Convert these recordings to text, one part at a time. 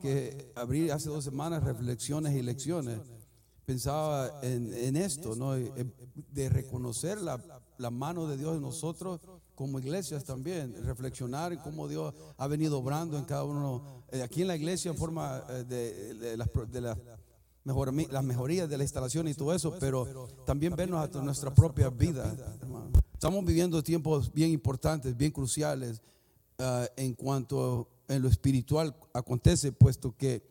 que abrí hace dos semanas, Reflexiones y Lecciones, pensaba en, esto, ¿no? De reconocer la, la, mano de Dios en nosotros como iglesias también, reflexionar en cómo Dios ha venido obrando en cada uno, eh, aquí en la iglesia en forma eh, de, las, de mejor, las mejorías de la instalación y todo eso, pero también vernos a nuestra propia vida, Estamos viviendo tiempos bien importantes, bien cruciales ah, en cuanto en lo espiritual acontece, puesto que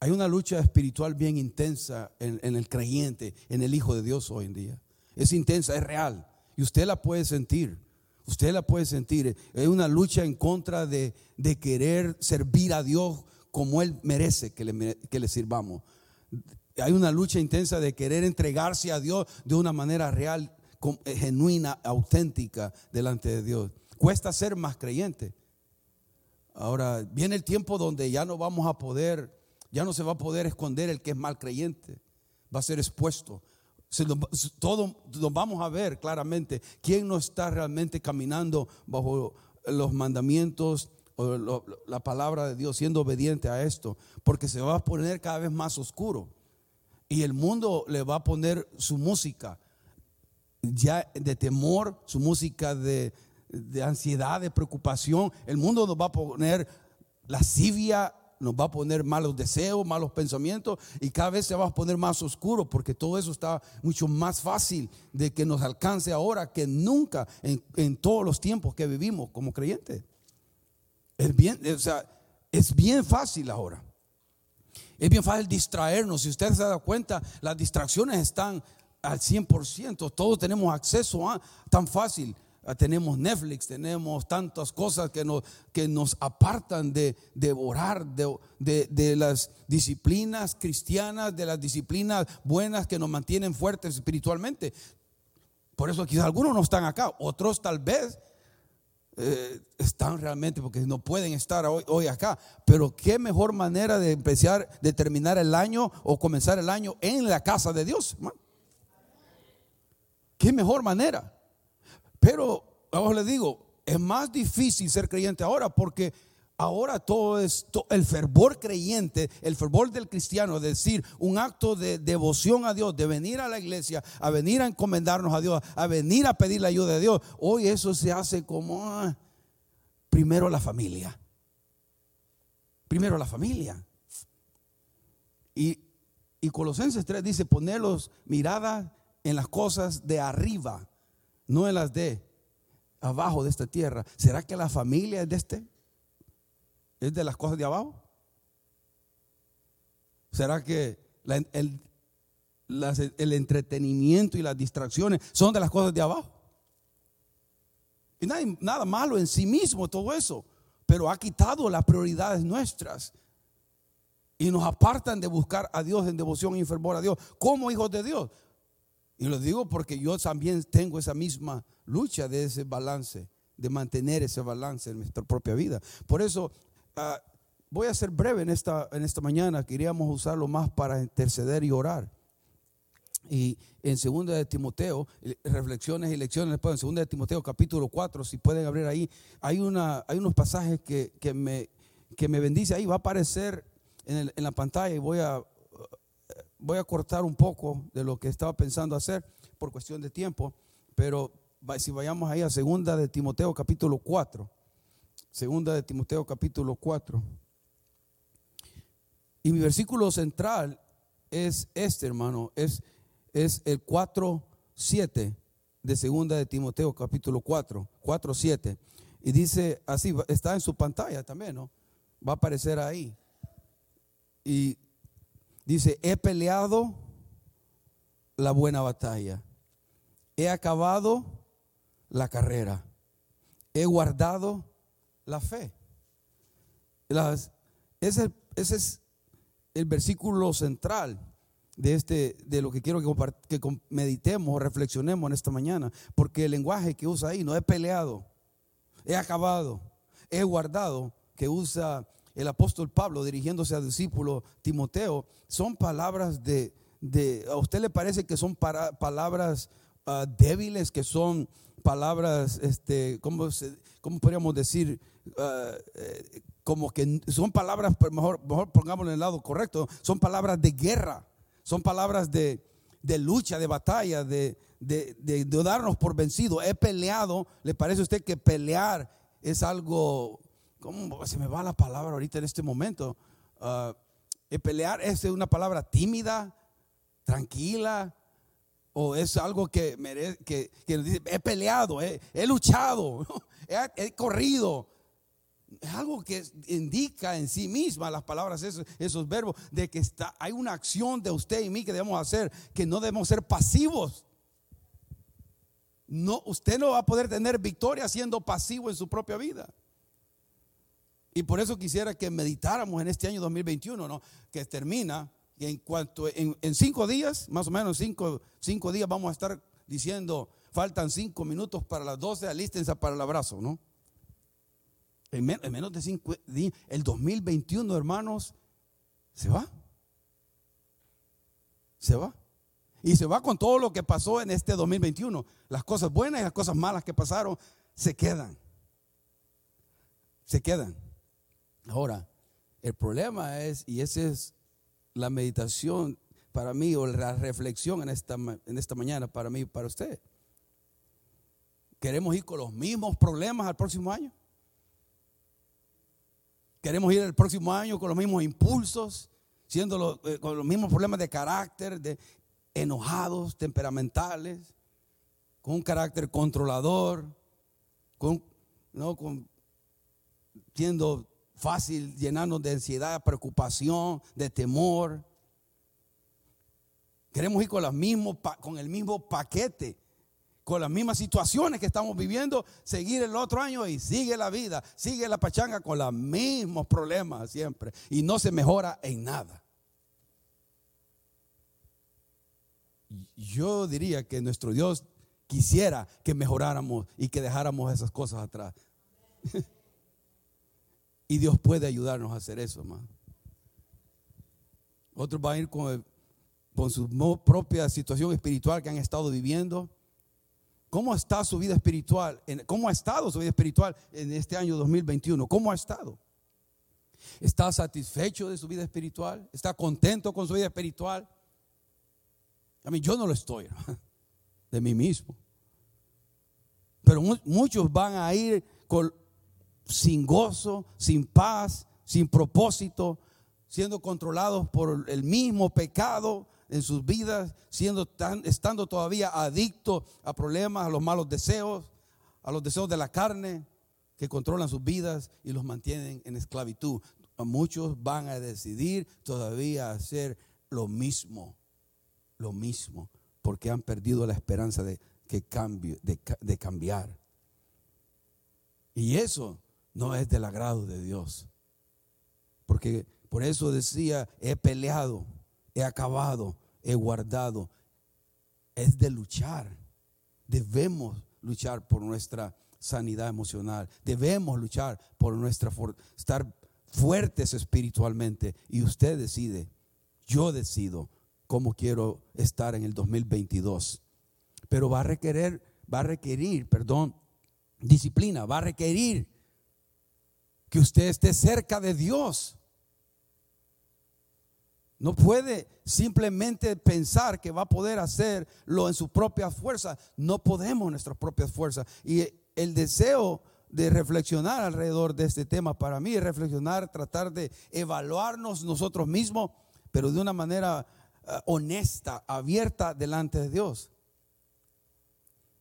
hay una lucha espiritual bien intensa en, el creyente, en el Hijo de Dios hoy en día. Es intensa, es real. Y usted la puede sentir. Usted la puede sentir. Es una lucha en contra de, querer servir a Dios como Él merece que le, que le sirvamos. Hay una lucha intensa de querer entregarse a Dios de una manera real, genuina, auténtica delante de Dios. Cuesta ser más creyente. Ahora viene el tiempo donde ya no vamos a poder ya no se va a poder esconder el que es mal creyente. Va a ser expuesto. todo lo vamos a ver claramente. ¿Quién no está realmente caminando bajo los mandamientos o la palabra de Dios, siendo obediente a esto? Porque se va a poner cada vez más oscuro. Y el mundo le va a poner su música ya de temor, su música de, de ansiedad, de preocupación. El mundo nos va a poner lascivia, nos va a poner malos deseos, malos pensamientos y cada vez se va a poner más oscuro porque todo eso está mucho más fácil de que nos alcance ahora que nunca en, todos los tiempos que vivimos como creyentes. Es bien, o sea, es bien fácil ahora. Es bien fácil distraernos. Si usted se da cuenta, las distracciones están al 100%. Todos tenemos acceso a tan fácil. Ah, tenemos Netflix, tenemos tantas cosas que nos, que nos apartan de devorar, de, de, las disciplinas cristianas, de las disciplinas buenas que nos mantienen fuertes espiritualmente. Por eso quizás algunos no están acá, otros tal vez eh, están realmente porque no pueden estar hoy, hoy, acá. Pero qué mejor manera de empezar, de terminar el año o comenzar el año en la casa de Dios. Qué mejor manera. Pero, vamos, les digo, es más difícil ser creyente ahora porque ahora todo es el fervor creyente, el fervor del cristiano, es decir, un acto de devoción a Dios, de venir a la iglesia, a venir a encomendarnos a Dios, a venir a pedir la ayuda de Dios. Hoy eso se hace como ah, primero la familia. Primero la familia. Y, y Colosenses 3 dice, ponerlos mirada en las cosas de arriba no en las de abajo de esta tierra. ¿Será que la familia es de este? ¿Es de las cosas de abajo? ¿Será que el, entretenimiento y las distracciones son de las cosas de abajo? Y nada, nada malo en sí mismo todo eso, pero ha quitado las prioridades nuestras y nos apartan de buscar a Dios en devoción y fervor a Dios como hijos de Dios. Y lo digo porque yo también tengo esa misma lucha de ese balance, de mantener ese balance en nuestra propia vida. Por eso ah, voy a ser breve en esta, en esta mañana. Queríamos usarlo más para interceder y orar. Y en segunda de Timoteo, reflexiones y lecciones después, en segunda de Timoteo capítulo 4, si pueden abrir ahí, hay, una, hay unos pasajes que, que, me, que me bendice ahí, va a aparecer en la pantalla y voy a, voy a cortar un poco de lo que estaba pensando hacer por cuestión de tiempo, pero si vayamos ahí a segunda de Timoteo capítulo 4, segunda de Timoteo capítulo 4. Y mi versículo central es este, hermano, es, es el 4, 7 de segunda de Timoteo capítulo 4, 4, 7. Y dice así, está en su pantalla también, ¿no? Va a aparecer ahí. Y Dice, he peleado la buena batalla, he acabado la carrera, he guardado la fe. ese, es el versículo central de, este, de lo que quiero que, que meditemos o reflexionemos en esta mañana, porque el lenguaje que usa ahí no he peleado, he acabado, he guardado, que usa el apóstol Pablo dirigiéndose al discípulo Timoteo, son palabras de, ¿a usted le parece que son palabras ah, débiles, que son palabras, este, ¿cómo, podríamos decir? Ah, eh, como que son palabras, mejor, mejor pongámoslo en el lado correcto, son palabras de guerra, son palabras de, de lucha, de batalla, de, de, de, darnos por vencido. He peleado, ¿le parece a usted que pelear es algo, ¿cómo se me va la palabra ahorita en este momento? Uh, pelear es una palabra tímida, tranquila, o es algo que, merece, que, que dice, he peleado, he, luchado, he, he, corrido. Es algo que indica en sí misma las palabras, esos, esos verbos, de que está, hay una acción de usted y mí que debemos hacer, que no debemos ser pasivos. No, usted no va a poder tener victoria siendo pasivo en su propia vida. Y por eso quisiera que meditáramos en este año 2021, ¿no? que termina, y en cuanto en, cinco días, más o menos cinco, cinco, días, vamos a estar diciendo, faltan cinco minutos para las 12, alístense para el abrazo, ¿no? En, menos de cinco días, el 2021, hermanos, se va. Se va. Y se va con todo lo que pasó en este 2021. Las cosas buenas y las cosas malas que pasaron se quedan. Se quedan. Ahora, el problema es, y esa es la meditación para mí o la reflexión en esta, en esta mañana para mí y para usted. ¿Queremos ir con los mismos problemas al próximo año? ¿Queremos ir el próximo año con los mismos impulsos, siendo eh, con los mismos problemas de carácter, de enojados, temperamentales, con un carácter controlador, con, no, con siendo fácil llenarnos de ansiedad, preocupación, de temor. Queremos ir con, el mismo paquete, con las mismas situaciones que estamos viviendo, seguir el otro año y sigue la vida, sigue la pachanga con los mismos problemas siempre y no se mejora en nada. Yo diría que nuestro Dios quisiera que mejoráramos y que dejáramos esas cosas atrás. Y Dios puede ayudarnos a hacer eso, hermano. Otros van a ir con, con su propia situación espiritual que han estado viviendo. ¿Cómo está su vida espiritual? ¿Cómo ha estado su vida espiritual en este año 2021? ¿Cómo ha estado? ¿Está satisfecho de su vida espiritual? ¿Está contento con su vida espiritual? A mí yo no lo estoy, de mí mismo. Pero muchos van a ir con sin gozo, sin paz, sin propósito, siendo controlados por el mismo pecado en sus vidas, siendo tan, estando todavía adictos a problemas, a los malos deseos, a los deseos de la carne que controlan sus vidas y los mantienen en esclavitud. Muchos van a decidir todavía hacer lo mismo, lo mismo, porque han perdido la esperanza de, que cambie, de, de cambiar. Y eso no es del agrado de Dios. Porque por eso decía, he peleado, he acabado, he guardado. Es de luchar. Debemos luchar por nuestra sanidad emocional. Debemos luchar por nuestra estar fuertes espiritualmente y usted decide, yo decido cómo quiero estar en el 2022. Pero va a requerir, va a requerir, perdón, disciplina, va a requerir que usted esté cerca de Dios. No puede simplemente pensar que va a poder hacerlo en su propia fuerza. No podemos nuestras propias fuerzas. Y el deseo de reflexionar alrededor de este tema para mí es reflexionar, tratar de evaluarnos nosotros mismos, pero de una manera eh, honesta, abierta delante de Dios.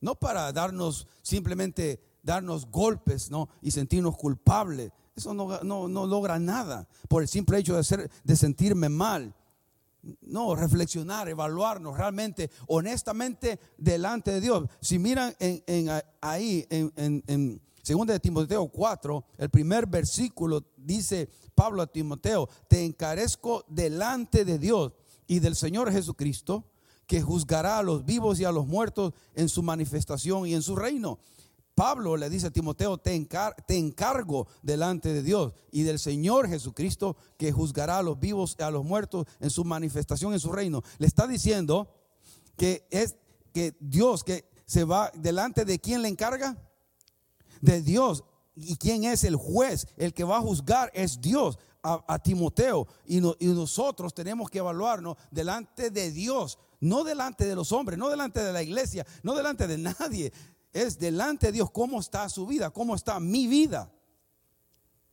No para darnos simplemente darnos golpes, ¿no? y sentirnos culpables, eso no, logra nada por el simple hecho de, ser, de sentirme mal. No, reflexionar, evaluarnos realmente, honestamente, delante de Dios. Si miran en, ahí, en, en, en 2 de Timoteo 4, el primer versículo dice Pablo a Timoteo, te encarezco delante de Dios y del Señor Jesucristo, que juzgará a los vivos y a los muertos en su manifestación y en su reino. Pablo le dice a Timoteo, te, encargo delante de Dios y del Señor Jesucristo que juzgará a los vivos y a los muertos en su manifestación en su reino. Le está diciendo que es que Dios que se va delante de quién le encarga? De Dios. ¿y quién es el juez? El que va a juzgar es Dios. A, Timoteo y, y nosotros tenemos que evaluarnos delante de Dios, no delante de los hombres, no delante de la iglesia, no delante de nadie. Es delante de Dios cómo está su vida, cómo está mi vida.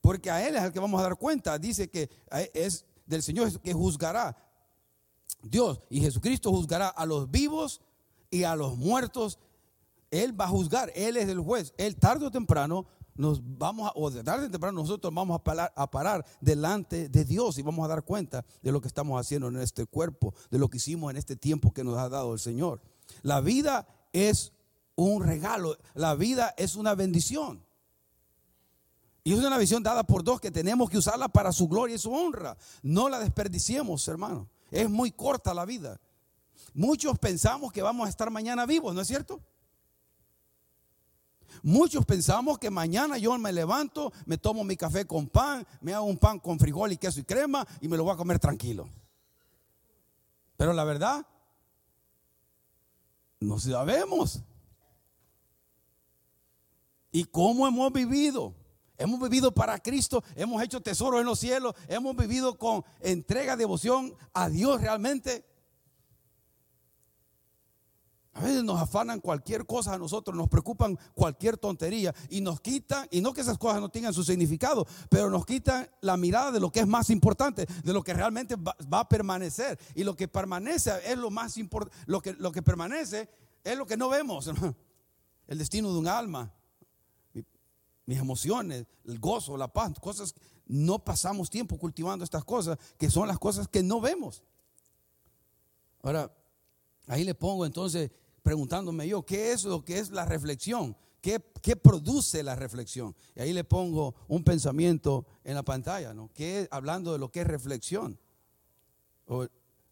Porque a Él es el que vamos a dar cuenta. Dice que es del Señor que juzgará. Dios y Jesucristo juzgará a los vivos y a los muertos. Él va a juzgar, Él es el juez. Él tarde o temprano nos vamos a, o de tarde o temprano nosotros vamos a parar, a parar delante de Dios y vamos a dar cuenta de lo que estamos haciendo en este cuerpo, de lo que hicimos en este tiempo que nos ha dado el Señor. La vida es un regalo, la vida es una bendición. Y es una visión dada por Dios que tenemos que usarla para su gloria y su honra. No la desperdiciemos, hermano. Es muy corta la vida. Muchos pensamos que vamos a estar mañana vivos, ¿no es cierto? Muchos pensamos que mañana yo me levanto, me tomo mi café con pan, me hago un pan con frijol y queso y crema y me lo voy a comer tranquilo. Pero la verdad, no sabemos. ¿Y cómo hemos vivido? Hemos vivido para Cristo, hemos hecho tesoros en los cielos, hemos vivido con entrega, devoción a Dios realmente. A veces nos afanan cualquier cosa a nosotros, nos preocupan cualquier tontería y nos quitan, y no que esas cosas no tengan su significado, pero nos quitan la mirada de lo que es más importante, de lo que realmente va, a permanecer. Y lo que permanece es lo más importante, lo que, lo que permanece es lo que no vemos, el destino de un alma, mis emociones, el gozo, la paz, cosas, no pasamos tiempo cultivando estas cosas, que son las cosas que no vemos. Ahora, ahí le pongo entonces, preguntándome yo, ¿qué es lo que es la reflexión? ¿Qué, produce la reflexión? Y ahí le pongo un pensamiento en la pantalla, ¿no? Que hablando de lo que es reflexión.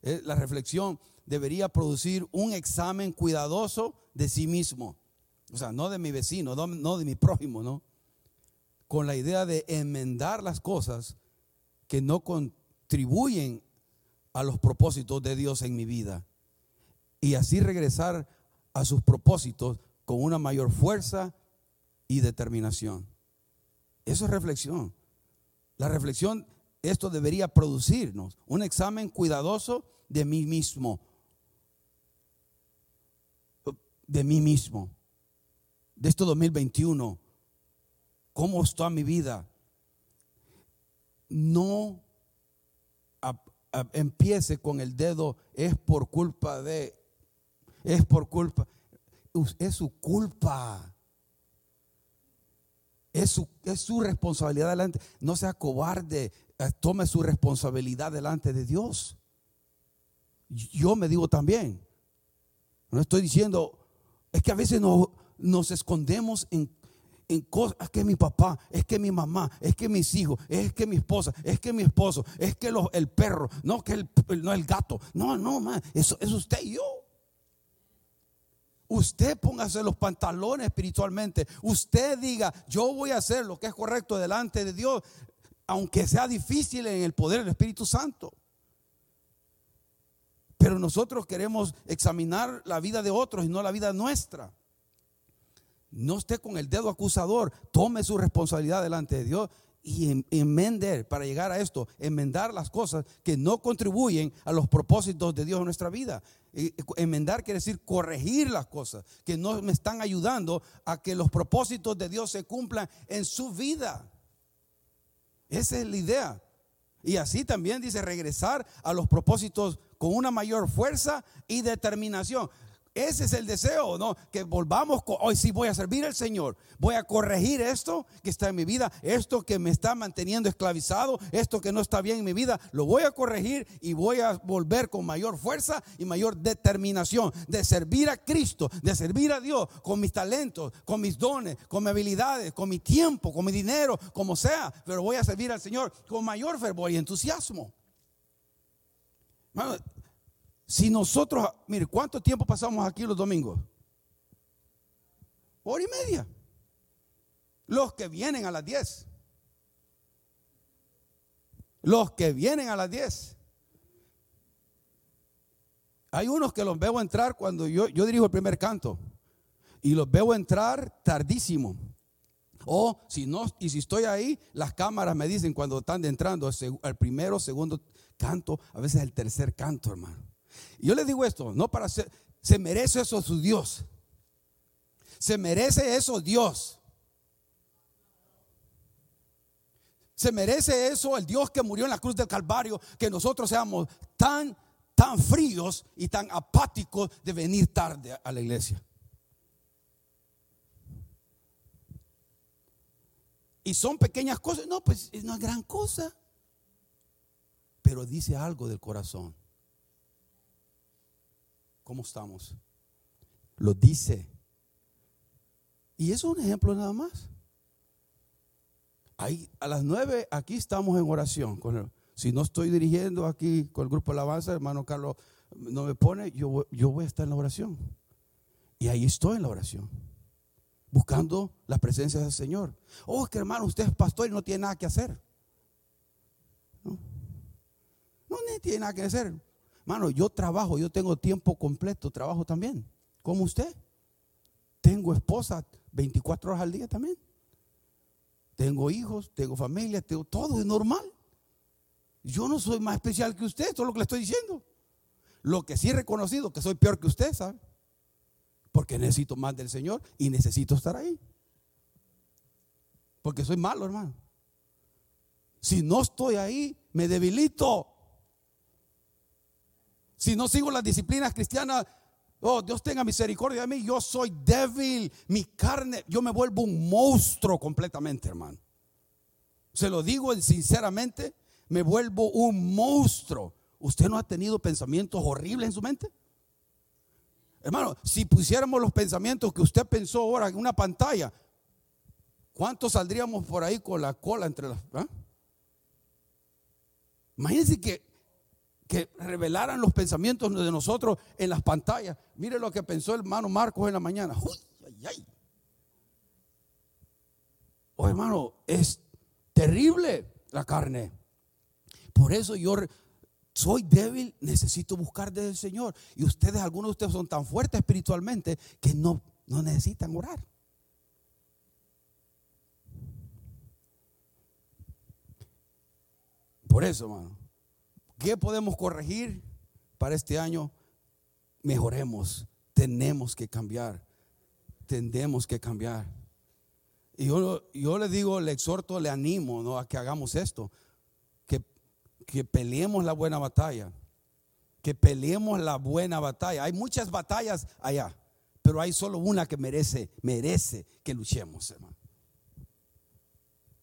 Eh, la reflexión debería producir un examen cuidadoso de sí mismo. O sea, no de mi vecino, no de mi prójimo, ¿no? Con la idea de enmendar las cosas que no contribuyen a los propósitos de Dios en mi vida. Y así regresar a sus propósitos con una mayor fuerza y determinación. Eso es reflexión. La reflexión, esto debería producirnos un examen cuidadoso de mí mismo. De mí mismo. De esto 2021 ¿Cómo está mi vida? No empiece con el dedo, es por culpa de, es por culpa, es su culpa. Es su, es su responsabilidad delante. No sea cobarde, eh, tome su responsabilidad delante de Dios. Yo me digo también, no estoy diciendo, es que a veces nos, nos escondemos en en cosas, es que mi papá, es que mi mamá, es que mis hijos, es que mi esposa, es que mi esposo, es que el perro, no que el, no el gato. No, no, eso es usted y yo. Usted póngase los pantalones espiritualmente. Usted diga, yo voy a hacer lo que es correcto delante de Dios, aunque sea difícil en el poder del Espíritu Santo. Pero nosotros queremos examinar la vida de otros y no la vida nuestra. No esté con el dedo acusador, tome su responsabilidad delante de Dios y enmender, para llegar a esto, enmendar las cosas que no contribuyen a los propósitos de Dios en nuestra vida. Enmendar quiere decir corregir las cosas que no me están ayudando a que los propósitos de Dios se cumplan en su vida. Esa es la idea. Y así también dice regresar a los propósitos con una mayor fuerza y determinación. Ese es el deseo, ¿no? Que volvamos, hoy sí voy a servir al Señor, voy a corregir esto que está en mi vida, esto que me está manteniendo esclavizado, esto que no está bien en mi vida, lo voy a corregir y voy a volver con mayor fuerza y mayor determinación de servir a Cristo, de servir a Dios con mis talentos, con mis dones, con mis habilidades, con mi tiempo, con mi dinero, como sea, pero voy a servir al Señor con mayor fervor y entusiasmo. Si nosotros, mire, ¿cuánto tiempo pasamos aquí los domingos? Hora y media. Los que vienen a las 10. Los que vienen a las 10. Hay unos que los veo entrar cuando yo, yo dirijo el primer canto. Y los veo entrar tardísimo. O si no, y si estoy ahí, las cámaras me dicen cuando están entrando el primero, segundo canto, a veces el tercer canto, hermano. Y yo le digo esto, no para ser, se merece eso su Dios. Se merece eso Dios. Se merece eso el Dios que murió en la cruz del Calvario, que nosotros seamos tan, tan fríos y tan apáticos de venir tarde a la iglesia. Y son pequeñas cosas. No, pues es una gran cosa. Pero dice algo del corazón. ¿Cómo estamos? Lo dice. Y eso es un ejemplo nada más. Ahí, a las nueve aquí estamos en oración. Si no estoy dirigiendo aquí con el grupo de alabanza, hermano Carlos no me pone, yo, yo voy a estar en la oración. Y ahí estoy en la oración. Buscando la presencia del Señor. Oh, que hermano, usted es pastor y no tiene nada que hacer. No, no tiene nada que hacer. Hermano, yo trabajo, yo tengo tiempo completo, trabajo también. Como usted. Tengo esposa 24 horas al día también tengo hijos, tengo familia, tengo todo, es normal. Yo no soy más especial que usted, eso es lo que le estoy diciendo. Lo que sí he reconocido que soy peor que usted, ¿sabe? Porque necesito más del Señor y necesito estar ahí. Porque soy malo, hermano. Si no estoy ahí, me debilito. Si no sigo las disciplinas cristianas, Oh, Dios tenga misericordia de mí. Yo soy débil. Mi carne, yo me vuelvo un monstruo completamente, hermano. Se lo digo sinceramente, me vuelvo un monstruo. ¿Usted no ha tenido pensamientos horribles en su mente? Hermano, si pusiéramos los pensamientos que usted pensó ahora en una pantalla, ¿cuántos saldríamos por ahí con la cola entre las... ¿ah? Imagínense que que revelaran los pensamientos de nosotros en las pantallas. Mire lo que pensó el hermano Marcos en la mañana. Uy, ay, ay. Oh, hermano, es terrible la carne. Por eso yo soy débil, necesito buscar del Señor. Y ustedes, algunos de ustedes son tan fuertes espiritualmente que no, no necesitan orar. Por eso, hermano. ¿Qué podemos corregir para este año? Mejoremos. Tenemos que cambiar. Tenemos que cambiar. Y yo, yo le digo, le exhorto, le animo ¿no? a que hagamos esto. Que, que peleemos la buena batalla. Que peleemos la buena batalla. Hay muchas batallas allá, pero hay solo una que merece, merece que luchemos, hermano.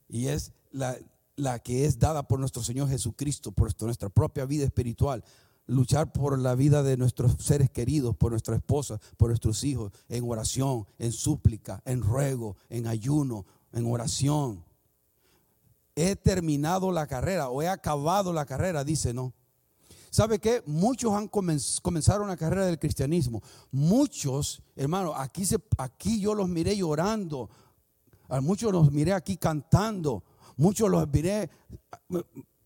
Y es la, la que es dada por nuestro Señor Jesucristo, por nuestra propia vida espiritual. Luchar por la vida de nuestros seres queridos, por nuestra esposa, por nuestros hijos, en oración, en súplica, en ruego, en ayuno, en oración. He terminado la carrera o he acabado la carrera, dice, no. ¿Sabe qué? Muchos han comenzado la carrera del cristianismo. Muchos, hermano, aquí, se, aquí yo los miré llorando. A muchos los miré aquí cantando Muchos los miré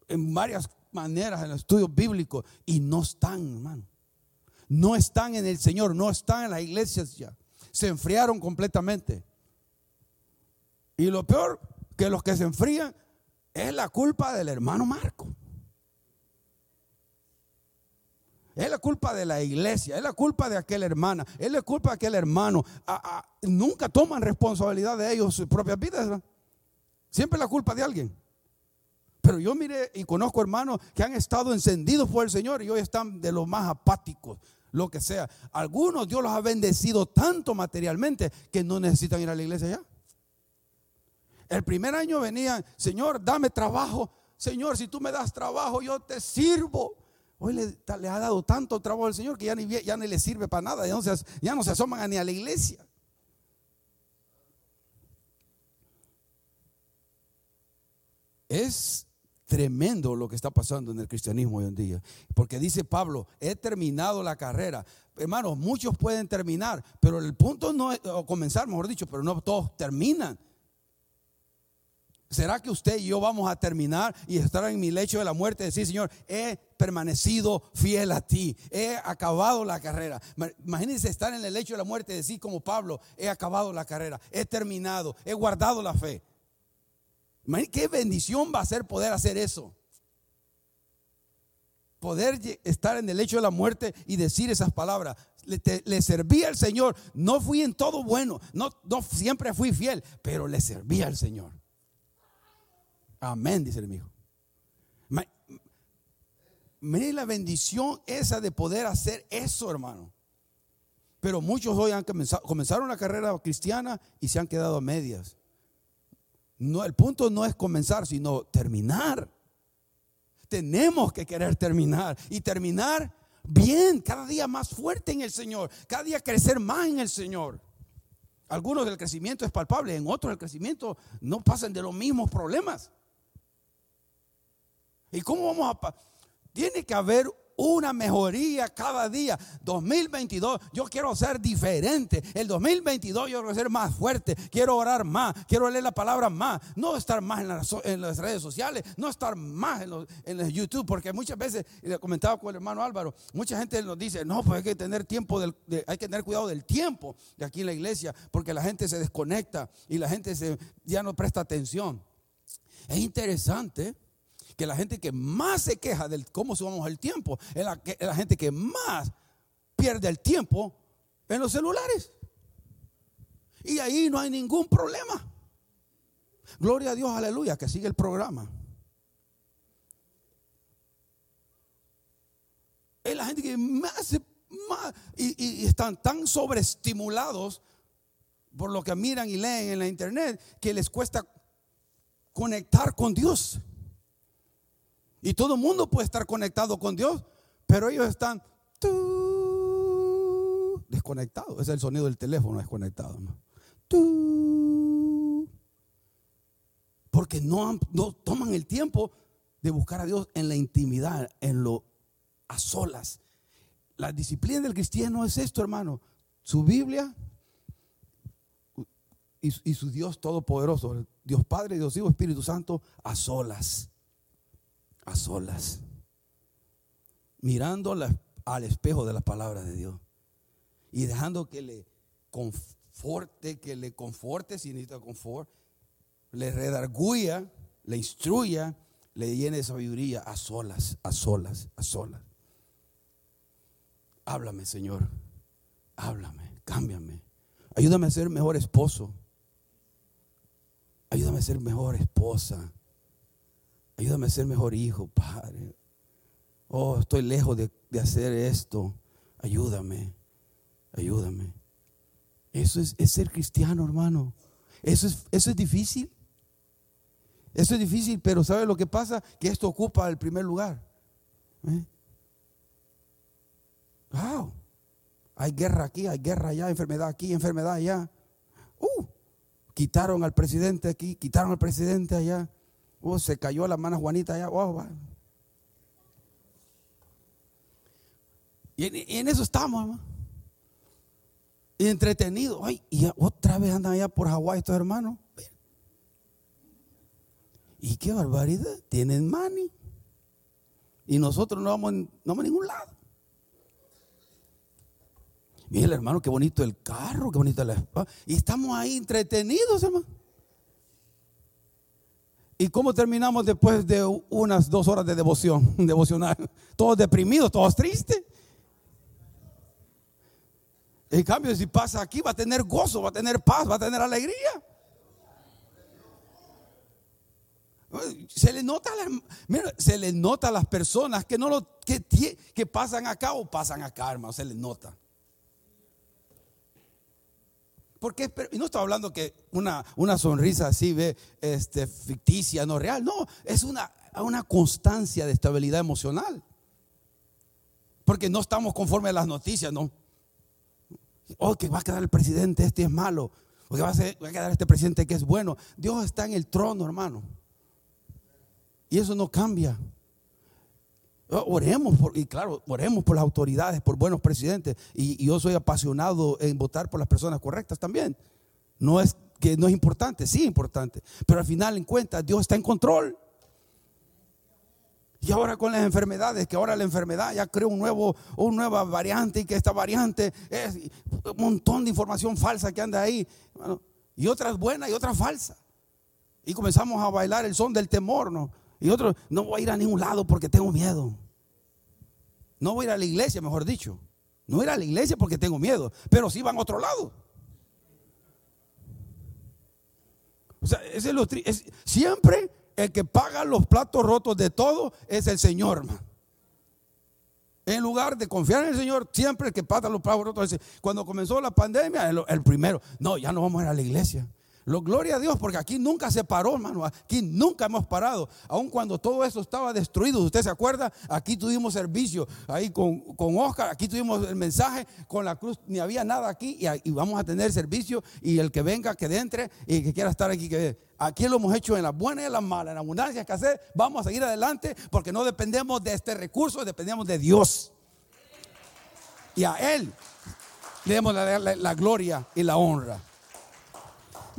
en varias maneras en los estudios bíblicos y no están, hermano. No están en el Señor, no están en las iglesias ya. Se enfriaron completamente. Y lo peor, que los que se enfrían es la culpa del hermano Marco. Es la culpa de la iglesia, es la culpa de aquella hermana, es la culpa de aquel hermano. nunca toman responsabilidad de ellos, sus propias vidas. Siempre la culpa de alguien. Pero yo mire y conozco hermanos que han estado encendidos por el Señor y hoy están de los más apáticos, lo que sea. Algunos Dios los ha bendecido tanto materialmente que no necesitan ir a la iglesia ya. El primer año venían, Señor, dame trabajo. Señor, si tú me das trabajo, yo te sirvo. Hoy le, ha dado tanto trabajo al Señor que ya ni, ya ni le sirve para nada. Ya no, se, ya no se asoman ni a la iglesia. Es tremendo lo que está pasando en el cristianismo hoy en día. Porque dice Pablo, he terminado la carrera. Hermanos, muchos pueden terminar, pero el punto no es, o comenzar, mejor dicho, pero no todos terminan. ¿Será que usted y yo vamos a terminar y estar en mi lecho de la muerte y decir, Señor, he permanecido fiel a ti, he acabado la carrera? Imagínense estar en el lecho de la muerte y decir como Pablo, he acabado la carrera, he terminado, he guardado la fe. ¿Qué bendición va a ser poder hacer eso? Poder estar en el lecho de la muerte y decir esas palabras. Le, serví al Señor. No fui en todo bueno. No, siempre fui fiel, pero le serví al Señor. Amén, dice el amigo. Mire la bendición esa de poder hacer eso, hermano. Pero muchos hoy han comenzado, comenzaron la carrera cristiana y se han quedado a medias. No, el punto no es comenzar, sino terminar. Tenemos que querer terminar y terminar bien, cada día más fuerte en el Señor, cada día crecer más en el Señor. Algunos del crecimiento es palpable, en otros el crecimiento no pasan de los mismos problemas. ¿Y cómo vamos a... Tiene que haber una mejoría cada día. 2022, yo quiero ser diferente. El 2022 yo quiero ser más fuerte. Quiero orar más. Quiero leer la palabra más. No estar más en las, redes sociales. No estar más en, en YouTube. Porque muchas veces, le comentaba con el hermano Álvaro, mucha gente nos dice, no, pues hay que tener tiempo, del, hay que tener cuidado del tiempo de aquí en la iglesia. Porque la gente se desconecta y la gente ya no presta atención. Es interesante que la gente que más se queja de cómo subamos el tiempo es la, la gente que más pierde el tiempo en los celulares. Y ahí no hay ningún problema. Gloria a Dios, aleluya, que sigue el programa. Es la gente que más, y, están tan sobreestimulados por lo que miran y leen en la internet que les cuesta conectar con Dios. Y todo el mundo puede estar conectado con Dios, pero ellos están desconectados. Ese es el sonido del teléfono desconectado. Porque no, no toman el tiempo de buscar a Dios en la intimidad, en lo a solas. La disciplina del cristiano es esto, hermano. Su Biblia y, y su Dios todopoderoso, Dios Padre, Dios Hijo, Espíritu Santo, a solas a solas, mirando al espejo de la palabra de Dios y dejando que le conforte, que le conforte si necesita confort, le redarguya, le instruya, le llene de sabiduría a solas, a solas, a solas. Háblame, Señor. Háblame, cámbiame. Ayúdame a ser mejor esposo. Ayúdame a ser mejor esposa. Ayúdame a ser mejor hijo, Padre. Oh, estoy lejos de, hacer esto. Ayúdame, ayúdame. Eso es, ser cristiano, hermano. Eso es, eso es difícil. Eso es difícil, pero ¿sabe lo que pasa? Que esto ocupa el primer lugar. ¿Eh? Wow. Hay guerra aquí, hay guerra allá, enfermedad aquí, enfermedad allá. Uh, quitaron al presidente aquí, quitaron al presidente allá. Oh, se cayó la mano Juanita allá. Oh, y, en, eso estamos, hermano. Y entretenidos. Ay, y otra vez andan allá por Hawái estos hermanos. Y qué barbaridad. Tienen money. Y nosotros no vamos, no vamos a ningún lado. Mira, hermano, qué bonito el carro, qué bonito la Y estamos ahí entretenidos, hermano. ¿Y cómo terminamos después de unas dos horas de devoción, devocional? Todos deprimidos, todos tristes. En cambio, si pasa aquí, va a tener gozo, va a tener paz, va a tener alegría. Se le nota, se le nota a las personas que no lo que, que pasan acá o pasan acá, hermano, se les nota. Porque y no estoy hablando que una, una sonrisa así ve este, ficticia, no real. No, es una, una constancia de estabilidad emocional. Porque no estamos conformes a las noticias, ¿no? Oh, que va a quedar el presidente, este es malo. O que va a quedar este presidente que es bueno. Dios está en el trono, hermano. Y eso no cambia. Oremos, por, y claro, oremos por las autoridades, por buenos presidentes. Y, yo soy apasionado en votar por las personas correctas también. No es que no es importante, sí es importante, pero al final en cuenta Dios está en control. Y ahora con las enfermedades, que ahora la enfermedad ya creó un nuevo, una nueva variante y que esta variante es un montón de información falsa que anda ahí. y otras buenas y otras falsas. Y comenzamos a bailar el son del temor, ¿no? Y otros, no voy a ir a ningún lado porque tengo miedo. No voy a ir a la iglesia, mejor dicho. No voy a ir a la iglesia porque tengo miedo, pero sí van a otro lado. O sea, ese es siempre el que paga los platos rotos de todo es el Señor, En lugar de confiar en el Señor, siempre el que paga los platos rotos Cuando comenzó la pandemia, el, primero, no, ya no vamos a ir a la iglesia. Lo, gloria a Dios, porque aquí nunca se paró, hermano. Aquí nunca hemos parado. Aun cuando todo eso estaba destruido, ¿usted se acuerda? Aquí tuvimos servicio, ahí con, con Oscar, aquí tuvimos el mensaje, con la cruz, ni había nada aquí, y, vamos a tener servicio. Y el que venga, que entre, y que quiera estar aquí, que Aquí lo hemos hecho en las buenas y en las malas, en abundancia, escasez. Vamos a seguir adelante porque no dependemos de este recurso, dependemos de Dios. Y a Él le damos la gloria y la honra.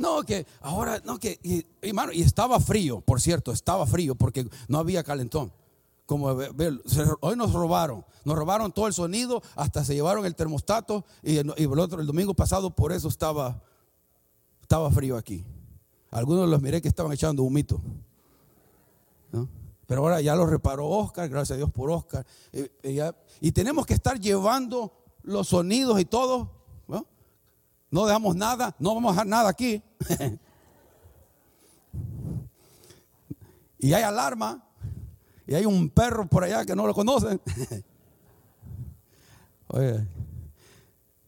No, que ahora, no, que, y, hermano, y estaba frío, por cierto, estaba frío porque no había calentón. Como hoy nos robaron, nos robaron todo el sonido, hasta se llevaron el termostato y, el, otro, el domingo pasado por eso estaba, estaba frío aquí. Algunos los miré que estaban echando humito. ¿no? Pero ahora ya lo reparó Oscar, gracias a Dios por Oscar. y tenemos que estar llevando los sonidos y todo no dejamos nada, no vamos a dejar nada aquí. y hay alarma, y hay un perro por allá que no lo conocen. Oye,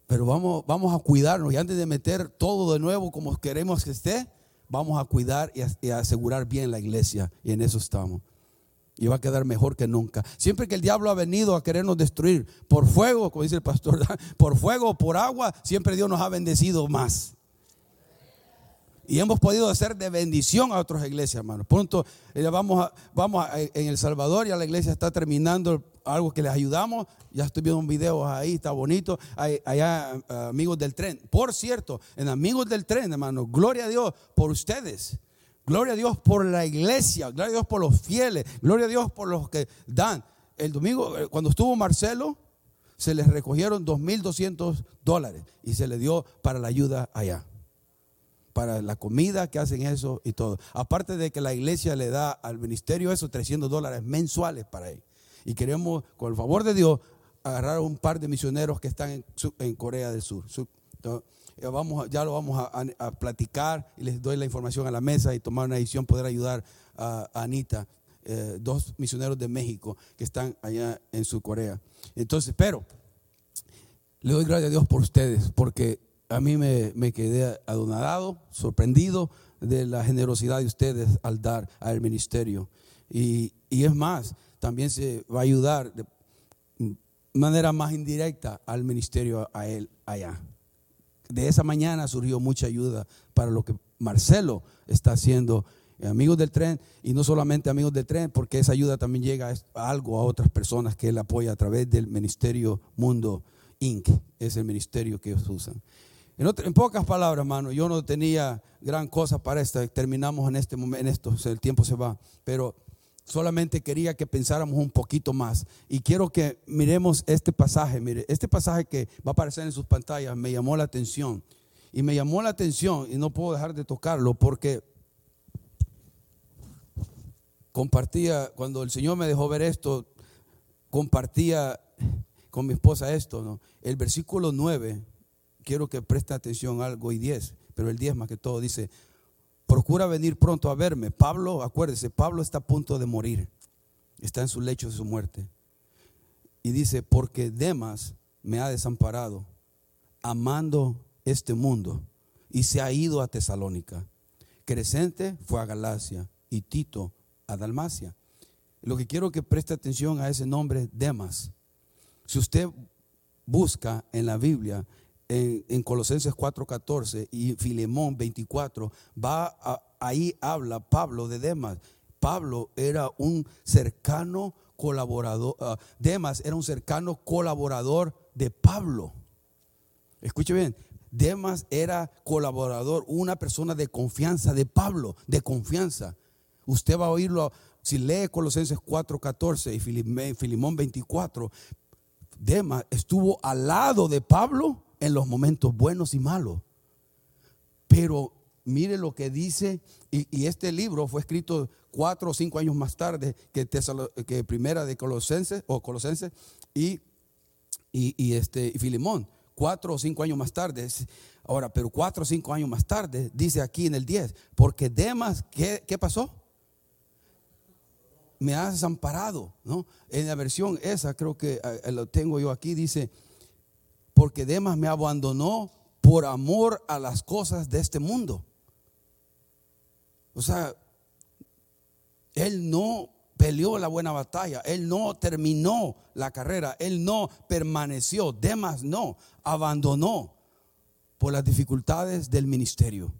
pero vamos, vamos a cuidarnos y antes de meter todo de nuevo como queremos que esté, vamos a cuidar y, a, asegurar bien la iglesia. Y en eso estamos y va a quedar mejor que nunca. Siempre que el diablo ha venido a querernos destruir por fuego, como dice el pastor, por fuego por agua, siempre Dios nos ha bendecido más. Y hemos podido hacer de bendición a otras iglesias, hermano. Pronto eh, vamos, a, vamos en El Salvador, ya la iglesia está terminando algo que les ayudamos. Ya estoy viendo un video ahí, está bonito. Allá, eh, amigos del tren. Por cierto, en Amigos del Tren, hermano, gloria a Dios por ustedes. Gloria a Dios por la iglesia, gloria a Dios por los fieles, gloria a Dios por los que dan. El domingo, eh, cuando estuvo Marcelo, se les recogieron 2.200 dólares y se le dio para la ayuda allá. Para la comida que hacen eso y todo. Aparte de que la iglesia le da al ministerio eso, 300 dólares mensuales para él. Y queremos, con el favor de Dios, agarrar un par de misioneros que están en, Corea del Sur. Eh, vamos, ya lo vamos a, platicar y les doy la información a la mesa y tomar una decisión, poder ayudar a, Anita, eh, dos misioneros de México que están allá en su Corea. Entonces, pero le doy gracias a Dios por ustedes, porque a mí me, quedé adonadado, sorprendido de la generosidad de ustedes al dar al ministerio. Y, y es más, también se va a ayudar de manera más indirecta al ministerio a él allá de esa mañana surgió mucha ayuda para lo que Marcelo está haciendo. Eh, amigos del tren, y no solamente amigos del tren, porque esa ayuda también llega a algo a otras personas que él apoya a través del Ministerio Mundo Inc., es el ministerio que ellos usan. En, pocas palabras, hermano, yo no tenía gran cosa para esto. Terminamos en este momento, en esto, el tiempo se va. Pero Solamente quería que pensáramos un poquito más. Y quiero que miremos este pasaje. Mire, este pasaje que va a aparecer en sus pantallas me llamó la atención. Y me llamó la atención y no puedo dejar de tocarlo porque compartía, cuando el Señor me dejó ver esto, compartía con mi esposa esto. El versículo 9, quiero que preste atención algo, y 10, pero el 10 más que todo dice, procura venir pronto a verme. Pablo, acuérdese, Pablo está a punto de morir. Está en su lecho de su muerte. Y dice, porque Demas me ha desamparado, amando este mundo, y se ha ido a Tesalónica. Crescente fue a Galacia y Tito a Dalmacia. Lo que quiero que preste atención a ese nombre, Demas. Si usted busca en la Biblia en, Colosenses 4:14 y Filemón 24, va ahí habla Pablo de Demas. Pablo era un cercano colaborador, ah, Demas era un cercano colaborador de Pablo. Escuche bien, Demas era colaborador, una persona de confianza de Pablo, de confianza. Usted va a oírlo si lee Colosenses 4:14 y Filimón 24. Demas estuvo al lado de Pablo en los momentos buenos y malos. Pero mire lo que dice, y, este libro fue escrito cuatro o cinco años más tarde que, que primera de Colosenses o Colosenses y, y, este, y Filimón, cuatro o cinco años más tarde. Ahora, pero cuatro o cinco años más tarde, dice aquí en el 10, porque Demas, ¿qué, qué pasó? Me ha desamparado, ¿no? En la versión esa, creo que eh, lo tengo yo aquí, dice, porque Demas me abandonó por amor a las cosas de este mundo. O sea, él no peleó la buena batalla, él no terminó la carrera, él no permaneció, Demas no, abandonó por las dificultades del ministerio,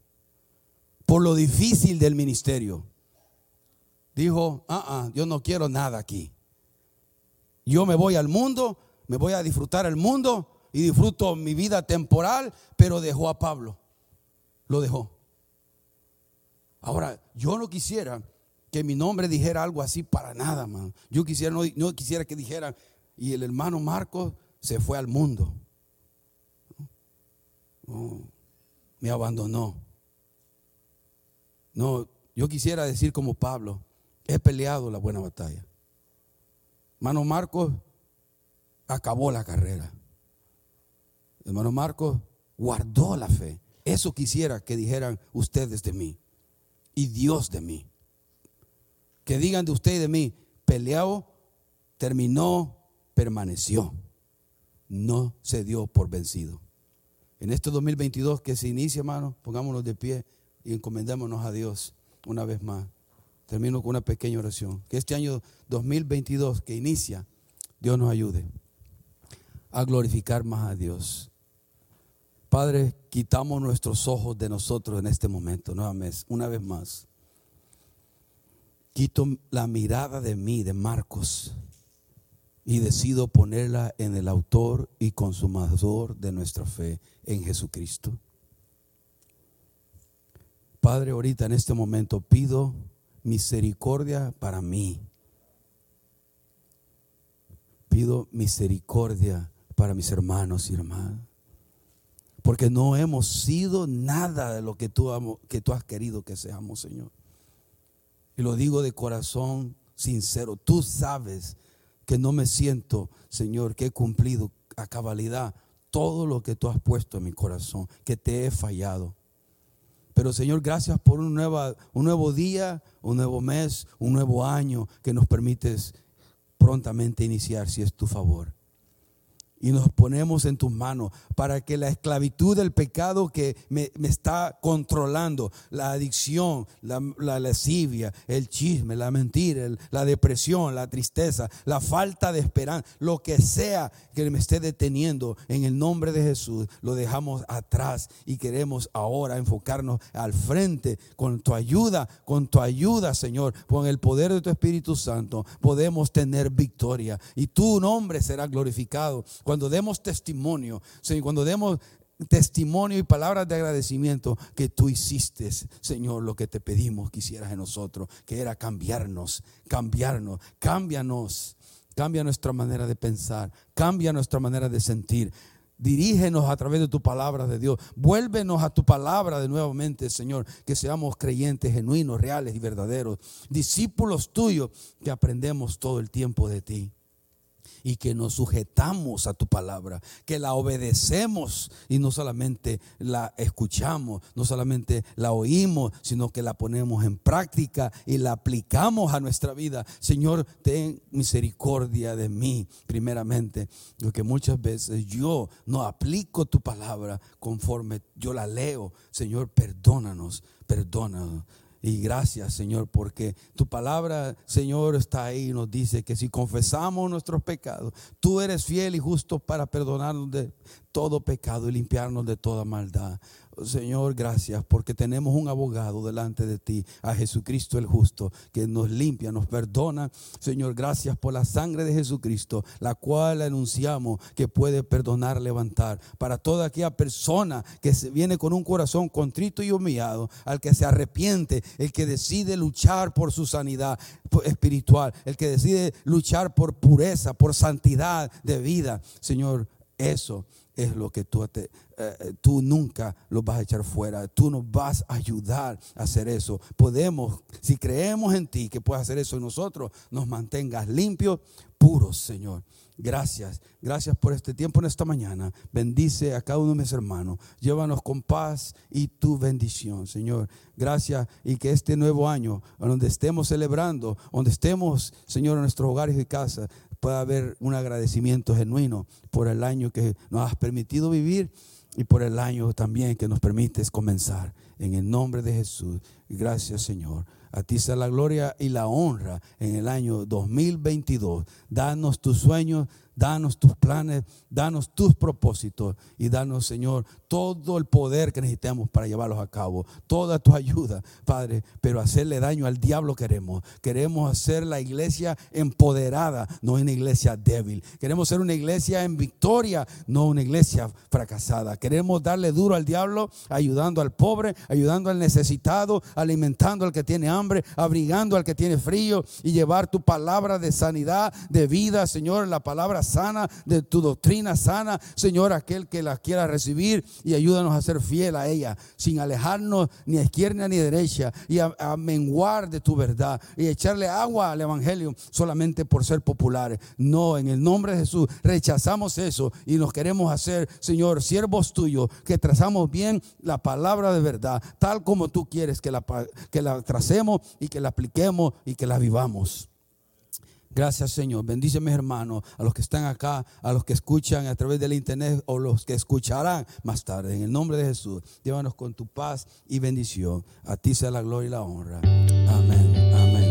por lo difícil del ministerio. Dijo, ah, ah, yo no quiero nada aquí. Yo me voy al mundo, me voy a disfrutar el mundo y disfruto mi vida temporal, pero dejó a Pablo. Lo dejó. Ahora, yo no quisiera que mi nombre dijera algo así para nada, man. Yo quisiera, no, quisiera que dijera, y el hermano Marcos se fue al mundo. me abandonó. No, yo quisiera decir como Pablo, he peleado la buena batalla. Hermano Marcos acabó la carrera. Hermano Marcos guardó la fe. Eso quisiera que dijeran ustedes de mí y Dios de mí. Que digan de usted y de mí, peleó, terminó, permaneció. No se dio por vencido. En este 2022 que se inicia, hermano, pongámonos de pie y encomendémonos a Dios una vez más. Termino con una pequeña oración. Que este año 2022 que inicia, Dios nos ayude a glorificar más a Dios Padre, quitamos nuestros ojos de nosotros en este momento, una vez más. Quito la mirada de mí, de Marcos, y decido ponerla en el autor y consumador de nuestra fe, en Jesucristo. Padre, ahorita en este momento pido misericordia para mí. Pido misericordia para mis hermanos y hermanas porque no hemos sido nada de lo que tú, has querido que seamos, Señor. Y lo digo de corazón sincero. Tú sabes que no me siento, Señor, que he cumplido a cabalidad todo lo que tú has puesto en mi corazón, que te he fallado. Pero Señor, gracias por un, un nuevo día, un nuevo mes, un nuevo año que nos permites prontamente iniciar si es tu favor y nos ponemos en tus manos para que la esclavitud del pecado que me, está controlando, la adicción, la, la, lascivia, el chisme, la mentira, la depresión, la tristeza, la falta de esperanza, lo que sea que me esté deteniendo, en el nombre de Jesús lo dejamos atrás y queremos ahora enfocarnos al frente con tu ayuda, con tu ayuda, Señor, con el poder de tu Espíritu Santo, podemos tener victoria y tu nombre será glorificado cuando demos testimonio, Señor, cuando demos testimonio y palabras de agradecimiento que tú hiciste, Señor, lo que te pedimos que hicieras en nosotros, que era cambiarnos, cambiarnos, cámbianos, cambia nuestra manera de pensar, cambia nuestra manera de sentir. Dirígenos a través de tu palabra de Dios. Vuélvenos a tu palabra de nuevamente, Señor, que seamos creyentes genuinos, reales y verdaderos. Discípulos tuyos que aprendemos todo el tiempo de ti y que nos sujetamos a tu palabra, que la obedecemos y no solamente la escuchamos, no solamente la oímos, sino que la ponemos en práctica y la aplicamos a nuestra vida. Señor, ten misericordia de mí, primeramente, porque muchas veces yo no aplico tu palabra conforme yo la leo. Señor, perdónanos, perdónanos. Y gracias, Señor, porque tu palabra, Señor, está ahí y nos dice que si confesamos nuestros pecados, tú eres fiel y justo para perdonarnos de todo pecado y limpiarnos de toda maldad. Señor, gracias porque tenemos un abogado delante de ti, a Jesucristo el justo, que nos limpia, nos perdona. Señor, gracias por la sangre de Jesucristo, la cual anunciamos que puede perdonar, levantar. Para toda aquella persona que se viene con un corazón contrito y humillado, al que se arrepiente, el que decide luchar por su sanidad espiritual, el que decide luchar por pureza, por santidad de vida. Señor, eso es lo que tú, te, eh, tú nunca lo vas a echar fuera. Tú nos vas a ayudar a hacer eso. Podemos, si creemos en ti que puedes hacer eso en nosotros, nos mantengas limpios, puros, Señor. Gracias, gracias por este tiempo en esta mañana. Bendice a cada uno de mis hermanos. Llévanos con paz y tu bendición, Señor. Gracias y que este nuevo año, donde estemos celebrando, donde estemos, Señor, en nuestros hogares y casas, pueda haber un agradecimiento genuino por el año que nos has permitido vivir y por el año también que nos permites comenzar. En el nombre de Jesús. Gracias, Señor. A ti sea la gloria y la honra en el año 2022. Danos tus sueños, danos tus planes, danos tus propósitos y danos, Señor, todo el poder que necesitamos para llevarlos a cabo, toda tu ayuda, Padre, pero hacerle daño al diablo queremos. Queremos hacer la iglesia empoderada, no una iglesia débil. Queremos ser una iglesia en victoria, no una iglesia fracasada. Queremos darle duro al diablo, ayudando al pobre, ayudando al necesitado, alimentando al que tiene hambre, abrigando al que tiene frío y llevar tu palabra de sanidad, de vida, Señor, la palabra sana, de tu doctrina sana, Señor, aquel que la quiera recibir y ayúdanos a ser fiel a ella, sin alejarnos ni a izquierda ni a derecha, y a, menguar de tu verdad, y echarle agua al Evangelio solamente por ser populares. No, en el nombre de Jesús rechazamos eso y nos queremos hacer, Señor, siervos tuyos, que trazamos bien la palabra de verdad, tal como tú quieres que la, que la tracemos y que la apliquemos y que la vivamos. Gracias Señor. Bendice mis hermanos, a los que están acá, a los que escuchan a través del internet o los que escucharán más tarde. En el nombre de Jesús, llévanos con tu paz y bendición. A ti sea la gloria y la honra. Amén.